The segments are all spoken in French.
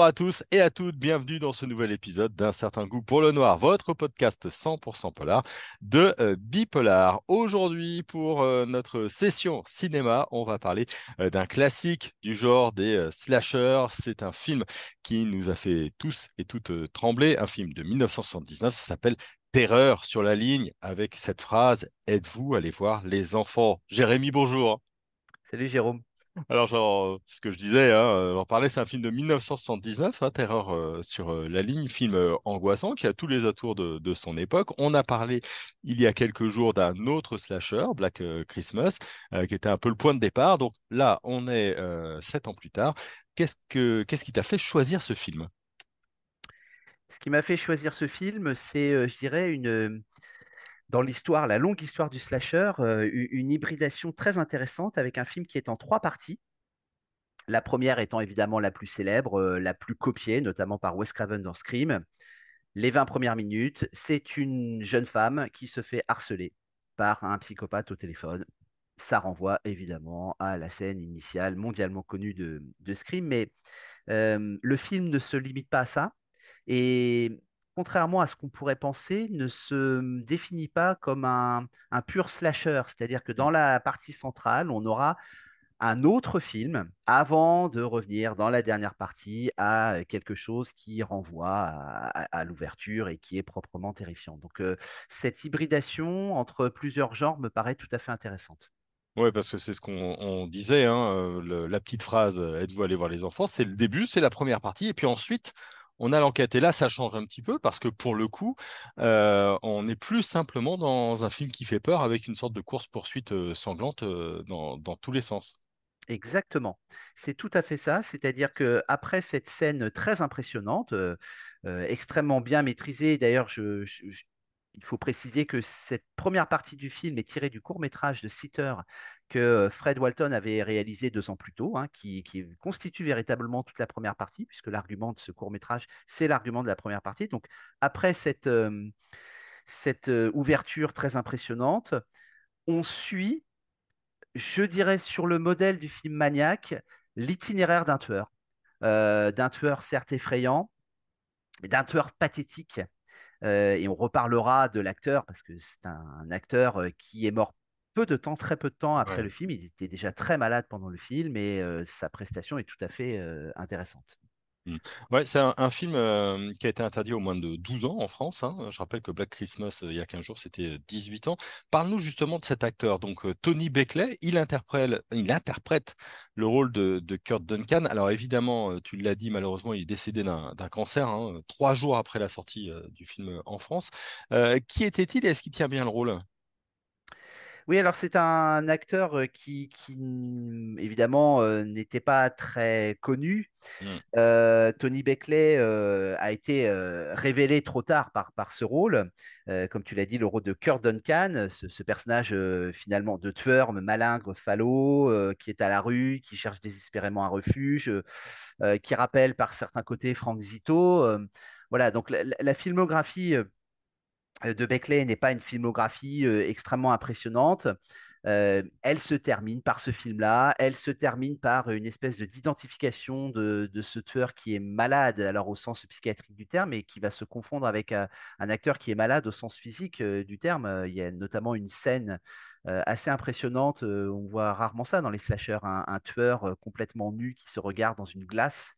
Bonjour à tous et à toutes, bienvenue dans ce nouvel épisode d'un certain goût pour le noir, votre podcast 100% polar de euh, Bipolar. Aujourd'hui, pour euh, notre session cinéma, on va parler euh, d'un classique du genre des slashers. C'est un film qui nous a fait tous et toutes trembler, un film de 1979, ça s'appelle Terreur sur la ligne, avec cette phrase Êtes-vous allé voir les enfants? Jérémy, bonjour. Salut Jérôme. Alors, genre, ce que je disais, hein, j'en parlais, c'est un film de 1979, hein, Terreur euh, sur euh, la ligne, film euh, angoissant qui a tous les atours de, son époque. On a parlé il y a quelques jours d'un autre slasher, Black Christmas, qui était un peu le point de départ. Donc là, on est sept ans plus tard. Qu'est-ce que qu'est-ce qui t'a fait choisir ce film? Ce qui m'a fait choisir ce film, c'est, je dirais, une dans l'histoire, la longue histoire du slasher, euh, une hybridation très intéressante avec un film qui est en trois parties. La première étant évidemment la plus célèbre, euh, la plus copiée, notamment par Wes Craven dans Scream. Les 20 premières minutes, c'est une jeune femme qui se fait harceler par un psychopathe au téléphone. Ça renvoie évidemment à la scène initiale mondialement connue de, Scream, mais euh, le film ne se limite pas à ça. Contrairement à ce qu'on pourrait penser, ne se définit pas comme un, pur slasher. C'est-à-dire que dans la partie centrale, on aura un autre film avant de revenir dans la dernière partie à quelque chose qui renvoie à, l'ouverture et qui est proprement terrifiant. Donc euh, cette hybridation entre plusieurs genres me paraît tout à fait intéressante. Oui, parce que c'est ce qu'on disait, hein, euh, la petite phrase euh, Êtes-vous allé voir les enfants? C'est le début, c'est la première partie. Et puis ensuite, on a l'enquête. Et là, ça change un petit peu parce que pour le coup, euh, on n'est plus simplement dans un film qui fait peur avec une sorte de course-poursuite euh, sanglante euh, dans, tous les sens. Exactement. C'est tout à fait ça. C'est-à-dire que après cette scène très impressionnante, extrêmement bien maîtrisée, d'ailleurs, je, il faut préciser que cette première partie du film est tirée du court métrage de Sitter que Fred Walton avait réalisé deux ans plus tôt, hein, qui, constitue véritablement toute la première partie, puisque l'argument de ce court métrage, c'est l'argument de la première partie. Donc après cette, cette ouverture très impressionnante, on suit, je dirais, sur le modèle du film Maniac, l'itinéraire d'un tueur. d'un tueur certes effrayant, mais d'un tueur pathétique euh, et on reparlera de l'acteur parce que c'est un, acteur euh, qui est mort peu de temps, très peu de temps après le film. Il était déjà très malade pendant le film et euh, sa prestation est tout à fait intéressante. Mmh. Ouais, c'est un, film qui a été interdit au moins de 12 ans en France. Hein. Je rappelle que Black Christmas, il y a 15 jours, c'était 18 ans. Parle-nous justement de cet acteur. Donc, Tony Beckley, il interprète, il interprète le rôle de, Kurt Duncan. Alors, évidemment, tu l'as dit, malheureusement, il est décédé d'un cancer, hein, trois jours après la sortie du film en France. qui était-il et est-ce qu'il tient bien le rôle? Oui, alors c'est un acteur qui, évidemment, n'était pas très connu. Mmh. Tony Beckley a été révélé trop tard par, par ce rôle. comme tu l'as dit, le rôle de Kurt Duncan, ce, personnage finalement de tueur, malingre, falot, qui est à la rue, qui cherche désespérément un refuge, qui rappelle par certains côtés Frank Zito. voilà, donc la filmographie de Beckley n'est pas une filmographie euh, extrêmement impressionnante. Euh, elle se termine par ce film-là, elle se termine par une espèce de d'identification de, ce tueur qui est malade, alors au sens psychiatrique du terme, et qui va se confondre avec un, acteur qui est malade au sens physique du terme. Il y a notamment une scène euh, assez impressionnante. On voit rarement ça dans les slashers, un, tueur complètement nu qui se regarde dans une glace.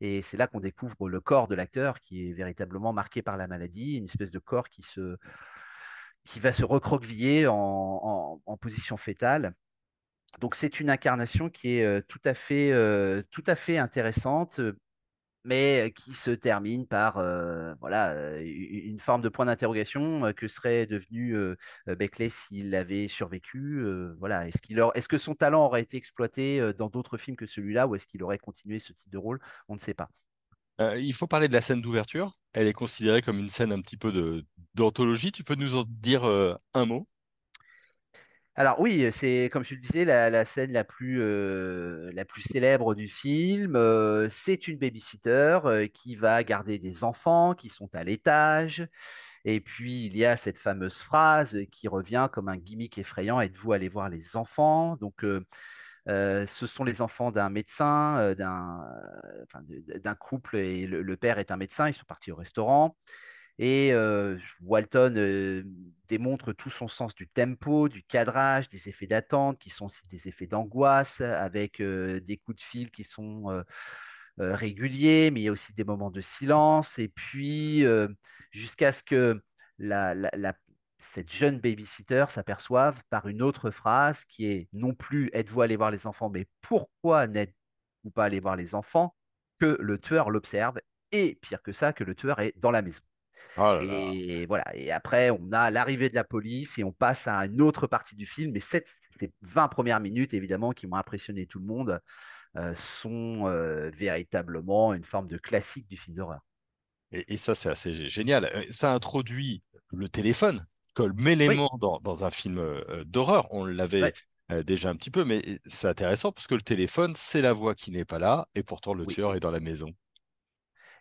Et c'est là qu'on découvre le corps de l'acteur qui est véritablement marqué par la maladie, une espèce de corps qui, se, qui va se recroqueviller en, position fétale. Donc c'est une incarnation qui est tout à fait intéressante, mais qui se termine par voilà, une forme de point d'interrogation que serait devenu Beckley s'il avait survécu. voilà. Est-ce, que son talent aurait été exploité dans d'autres films que celui-là ou est-ce qu'il aurait continué ce type de rôle? On ne sait pas. il faut parler de la scène d'ouverture. Elle est considérée comme une scène un petit peu d'anthologie. Tu peux nous en dire un mot? Alors oui, c'est comme je le disais, la, scène la plus, célèbre du film. C'est une babysitter qui va garder des enfants qui sont à l'étage. Et puis il y a cette fameuse phrase qui revient comme un gimmick effrayant, êtes-vous allé voir les enfants? Donc ce sont les enfants d'un médecin, d'un couple, et le, père est un médecin, ils sont partis au restaurant. Et Walton démontre tout son sens du tempo, du cadrage, des effets d'attente qui sont aussi des effets d'angoisse, avec des coups de fil qui sont réguliers, mais il y a aussi des moments de silence. Et puis, jusqu'à ce que cette jeune babysitter s'aperçoive par une autre phrase qui est non plus êtes-vous allé voir les enfants, mais pourquoi n'êtes-vous pas allé voir les enfants? que le tueur l'observe et pire que ça, que le tueur est dans la maison. Oh et voilà. Et après, on a l'arrivée de la police et on passe à une autre partie du film. Mais cette, ces 20 premières minutes, évidemment, qui m'ont impressionné tout le monde, euh, sont euh, véritablement une forme de classique du film d'horreur. Et, ça, c'est assez génial. Euh, ça introduit le téléphone comme élément dans, un film d'horreur. On l'avait déjà un petit peu, mais c'est intéressant parce que le téléphone, c'est la voix qui n'est pas là, et pourtant le tueur est dans la maison.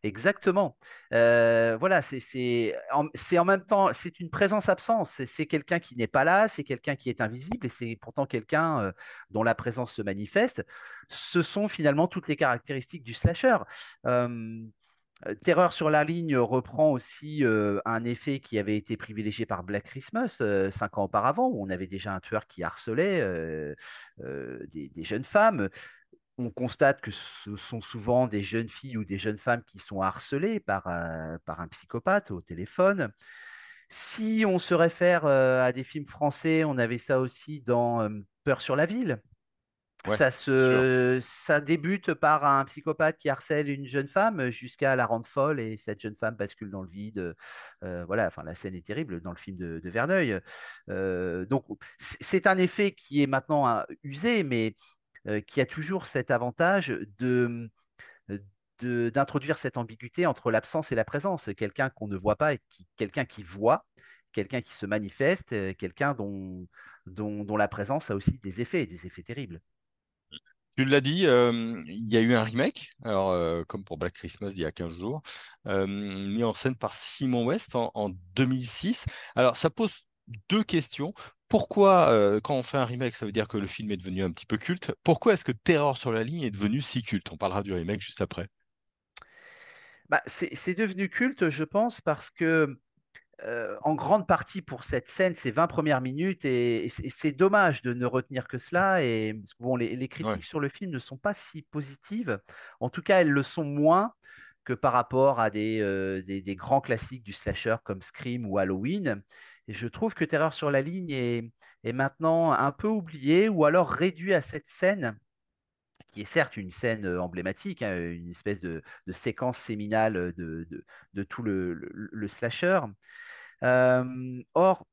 Exactement. Euh, voilà, c'est en, même temps, c'est une présence-absence. C'est quelqu'un qui n'est pas là, c'est quelqu'un qui est invisible, et c'est pourtant quelqu'un euh, dont la présence se manifeste. Ce sont finalement toutes les caractéristiques du slasher. Euh, Terreur sur la ligne reprend aussi un effet qui avait été privilégié par Black Christmas cinq ans auparavant, où on avait déjà un tueur qui harcelait des, jeunes femmes on constate que ce sont souvent des jeunes filles ou des jeunes femmes qui sont harcelées par, euh, par un psychopathe au téléphone. Si on se réfère euh, à des films français, on avait ça aussi dans euh, Peur sur la ville. ça, se, ça débute par un psychopathe qui harcèle une jeune femme jusqu'à la rendre folle et cette jeune femme bascule dans le vide. voilà, enfin la scène est terrible dans le film de, de Verneuil. donc c'est un effet qui est maintenant usé, mais euh, qui a toujours cet avantage de d'introduire cette ambiguïté entre l'absence et la présence. Quelqu'un qu'on ne voit pas et quelqu'un qui voit, quelqu'un qui se manifeste, euh, quelqu'un dont, dont, la présence a aussi des effets, des effets terribles. Tu l'as dit, euh, il y a eu un remake, alors, comme pour Black Christmas il y a 15 jours, mis en scène par Simon West en 2006. Alors ça pose deux questions pourquoi, euh, quand on fait un remake, ça veut dire que le film est devenu un petit peu culte. Pourquoi est-ce que Terror sur la ligne est devenu si culte? On parlera du remake juste après. Bah, c'est devenu culte, je pense, parce que euh, en grande partie pour cette scène, ces 20 premières minutes, et, c'est dommage de ne retenir que cela. Et bon, les, critiques sur le film ne sont pas si positives. En tout cas, elles le sont moins que par rapport à des, euh, des grands classiques du slasher comme Scream ou Halloween. Je trouve que Terreur sur la ligne est, maintenant un peu oublié ou alors réduit à cette scène qui est certes une scène euh, emblématique, hein, une espèce de, séquence séminale de, tout le, slasher. Euh, or,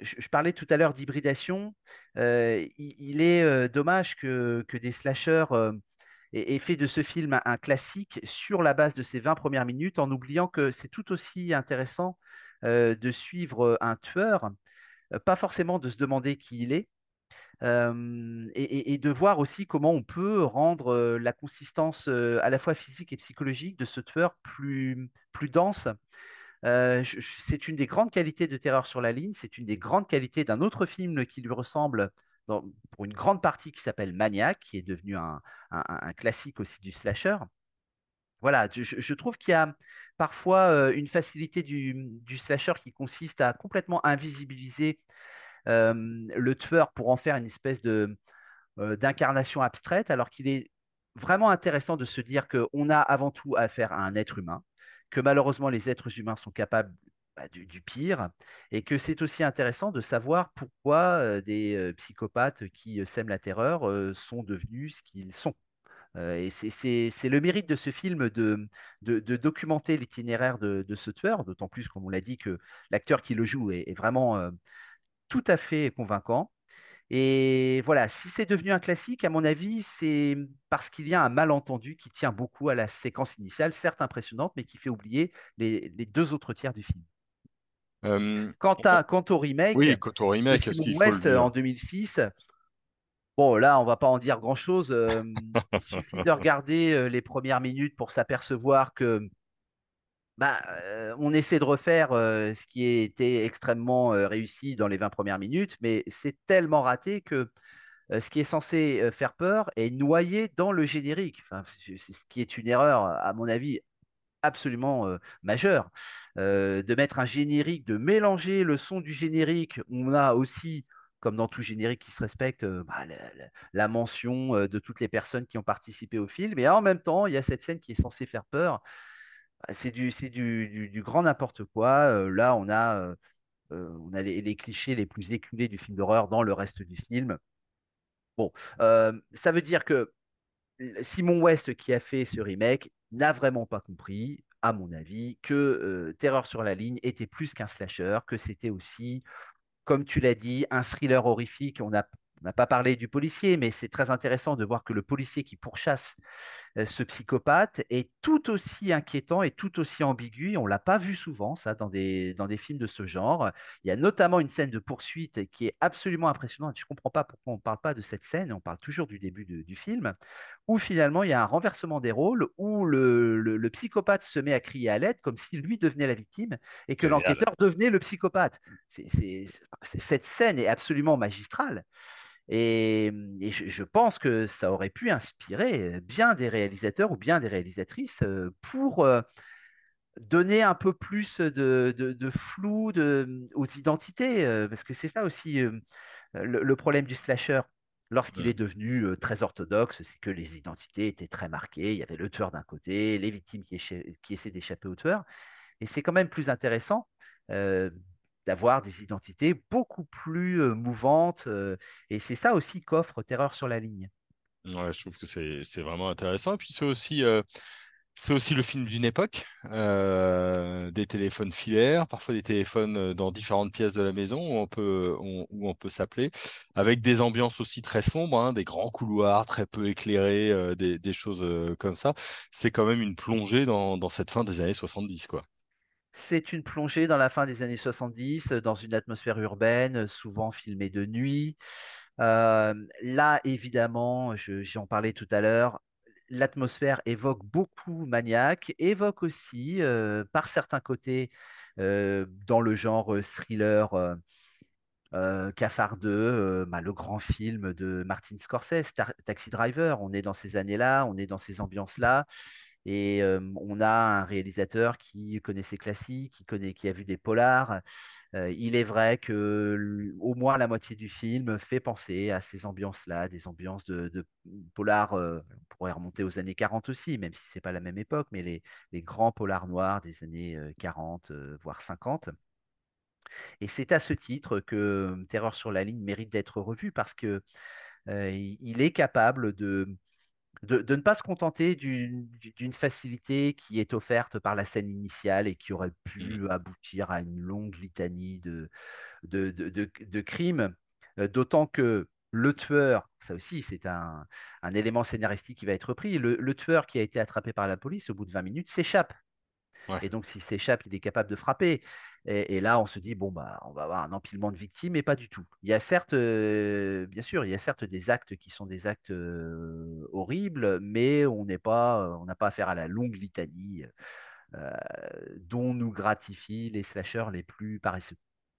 je, parlais tout à l'heure d'hybridation. Euh, il, est dommage que, des slashers aient, fait de ce film un, classique sur la base de ces 20 premières minutes, en oubliant que c'est tout aussi intéressant euh, de suivre un tueur, euh, pas forcément de se demander qui il est, et, de voir aussi comment on peut rendre la consistance à la fois physique et psychologique de ce tueur plus, plus dense. c'est une des grandes qualités de Terreur sur la ligne, c'est une des grandes qualités d'un autre film qui lui ressemble pour une grande partie qui s'appelle Maniac, qui est devenu un, classique aussi du slasher. Voilà, je trouve qu'il y a parfois une facilité du, slasher qui consiste à complètement invisibiliser le tueur pour en faire une espèce de d'incarnation abstraite, alors qu'il est vraiment intéressant de se dire qu'on a avant tout affaire à un être humain, que malheureusement les êtres humains sont capables bah, du, pire, et que c'est aussi intéressant de savoir pourquoi des psychopathes qui sèment la terreur sont devenus ce qu'ils sont. Et c'est le mérite de ce film de, documenter l'itinéraire de, ce tueur, d'autant plus, comme on l'a dit, que l'acteur qui le joue est, vraiment tout à fait convaincant. Et voilà, si c'est devenu un classique, à mon avis, c'est parce qu'il y a un malentendu qui tient beaucoup à la séquence initiale, certes impressionnante, mais qui fait oublier les, deux autres tiers du film. Euh, quant, à, quant au remake, oui, quant au remake, West en 2006, Bon, là, on va pas en dire grand-chose. Euh, il suffit de regarder euh, les premières minutes pour s'apercevoir que bah, euh, on essaie de refaire ce qui a été extrêmement réussi dans les 20 premières minutes, mais c'est tellement raté que ce qui est censé faire peur est noyé dans le générique. Enfin, ce qui est une erreur, à mon avis, absolument majeure. de mettre un générique, de mélanger le son du générique. On a aussi comme dans tout générique qui se respecte, bah, la, mention de toutes les personnes qui ont participé au film. Et en même temps, il y a cette scène qui est censée faire peur. Bah, c'est du, grand n'importe quoi. là, on a, on a les, clichés les plus éculés du film d'horreur dans le reste du film. Bon, ça veut dire que Simon West, qui a fait ce remake, n'a vraiment pas compris, à mon avis, que Terreur sur la ligne était plus qu'un slasher, que c'était aussi comme tu l'as dit, un thriller horrifique. On n'a pas parlé du policier, mais c'est très intéressant de voir que le policier qui pourchasse euh, ce psychopathe est tout aussi inquiétant et tout aussi ambigu. On l'a pas vu souvent, ça, dans des, dans des films de ce genre. Il y a notamment une scène de poursuite qui est absolument impressionnante. Je ne comprends pas pourquoi on ne parle pas de cette scène, on parle toujours du début du film, où finalement il y a un renversement des rôles, où le, le, psychopathe se met à crier à l'aide comme si lui devenait la victime et que l'enquêteur devenait le psychopathe. cette scène est absolument magistrale. Et, je, pense que ça aurait pu inspirer bien des réalisateurs ou bien des réalisatrices pour donner un peu plus de, flou aux identités, parce que c'est ça aussi le, problème du slasher. Lorsqu'il est devenu très orthodoxe, c'est que les identités étaient très marquées. Il y avait le tueur d'un côté, les victimes qui, qui essaient d'échapper au tueur. Et c'est quand même plus intéressant d'avoir des identités beaucoup plus mouvantes. et c'est ça aussi qu'offre Terreur sur la ligne. Ouais, je trouve que c'est vraiment intéressant. Et puis c'est aussi, aussi le film d'une époque, des téléphones filaires, parfois des téléphones dans différentes pièces de la maison où on peut, on peut s'appeler, avec des ambiances aussi très sombres, hein, des grands couloirs très peu éclairés, des, des, choses comme ça. C'est quand même une plongée dans, dans cette fin des années 70, quoi. C'est une plongée dans la fin des années 70, dans une atmosphère urbaine, souvent filmée de nuit. là, évidemment, j'en parlais tout à l'heure, l'atmosphère évoque beaucoup Maniac, évoque aussi, par certains côtés, dans le genre thriller, Cafard 2, bah, le grand film de Martin Scorsese, Taxi Driver. On est dans ces années-là, on est dans ces ambiances-là. Et on a un réalisateur qui connaît ses classiques, qui, connaît, qui a vu des polars. il est vrai que au moins la moitié du film fait penser à ces ambiances-là, des ambiances de, polars, on pourrait remonter aux années 40 aussi, même si ce n'est pas la même époque, mais les, les, grands polars noirs des années 40, voire 50. Et c'est à ce titre que Terreur sur la ligne mérite d'être revu parce que il est capable de de, ne pas se contenter d'une facilité qui est offerte par la scène initiale et qui aurait pu mmh. aboutir à une longue litanie de, de, crimes, euh, d'autant que le tueur, ça aussi c'est un, élément scénaristique qui va être pris, le, tueur qui a été attrapé par la police au bout de 20 minutes s'échappe. Et donc s'il s'échappe, il est capable de frapper. Et, là, on se dit, bon, bah, on va avoir un empilement de victimes, mais pas du tout. Il y a certes, euh, bien sûr, il y a certes des actes qui sont des actes euh, horribles, mais on n'est pas, on n'a pas affaire à la longue litanie euh, dont nous gratifient les slashers les plus paresseux.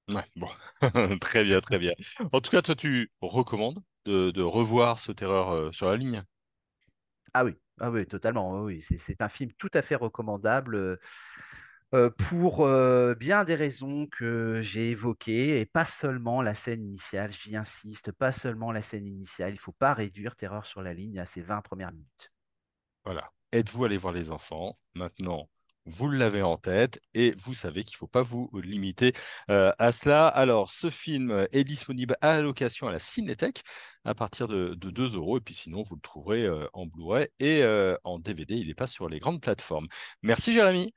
Ouais, bon, très bien, très bien. En tout cas, toi, tu recommandes de, revoir ce terreur sur la ligne? Ah oui, ah oui, totalement. Oui, c'est un film tout à fait recommandable pour bien des raisons que j'ai évoquées, et pas seulement la scène initiale, j'y insiste, pas seulement la scène initiale, il ne faut pas réduire Terreur sur la ligne à ses 20 premières minutes. Voilà. Êtes-vous allé voir les enfants? Maintenant, vous l'avez en tête et vous savez qu'il ne faut pas vous limiter à cela. Alors, ce film est disponible à la location à la Cinétech à partir de, 2 euros. Et puis sinon, vous le trouverez en Blu-ray et en DVD. Il n'est pas sur les grandes plateformes. Merci, Jérémy.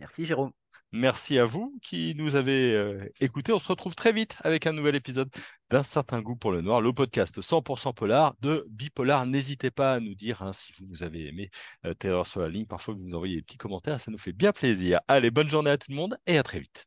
Merci Jérôme. Merci à vous qui nous avez euh, écoutés. On se retrouve très vite avec un nouvel épisode d'un certain goût pour le noir, le podcast 100% polar de Bipolar. N'hésitez pas à nous dire hein, si vous avez aimé Terreur sur la ligne. Parfois, vous nous envoyez des petits commentaires, ça nous fait bien plaisir. Allez, bonne journée à tout le monde et à très vite.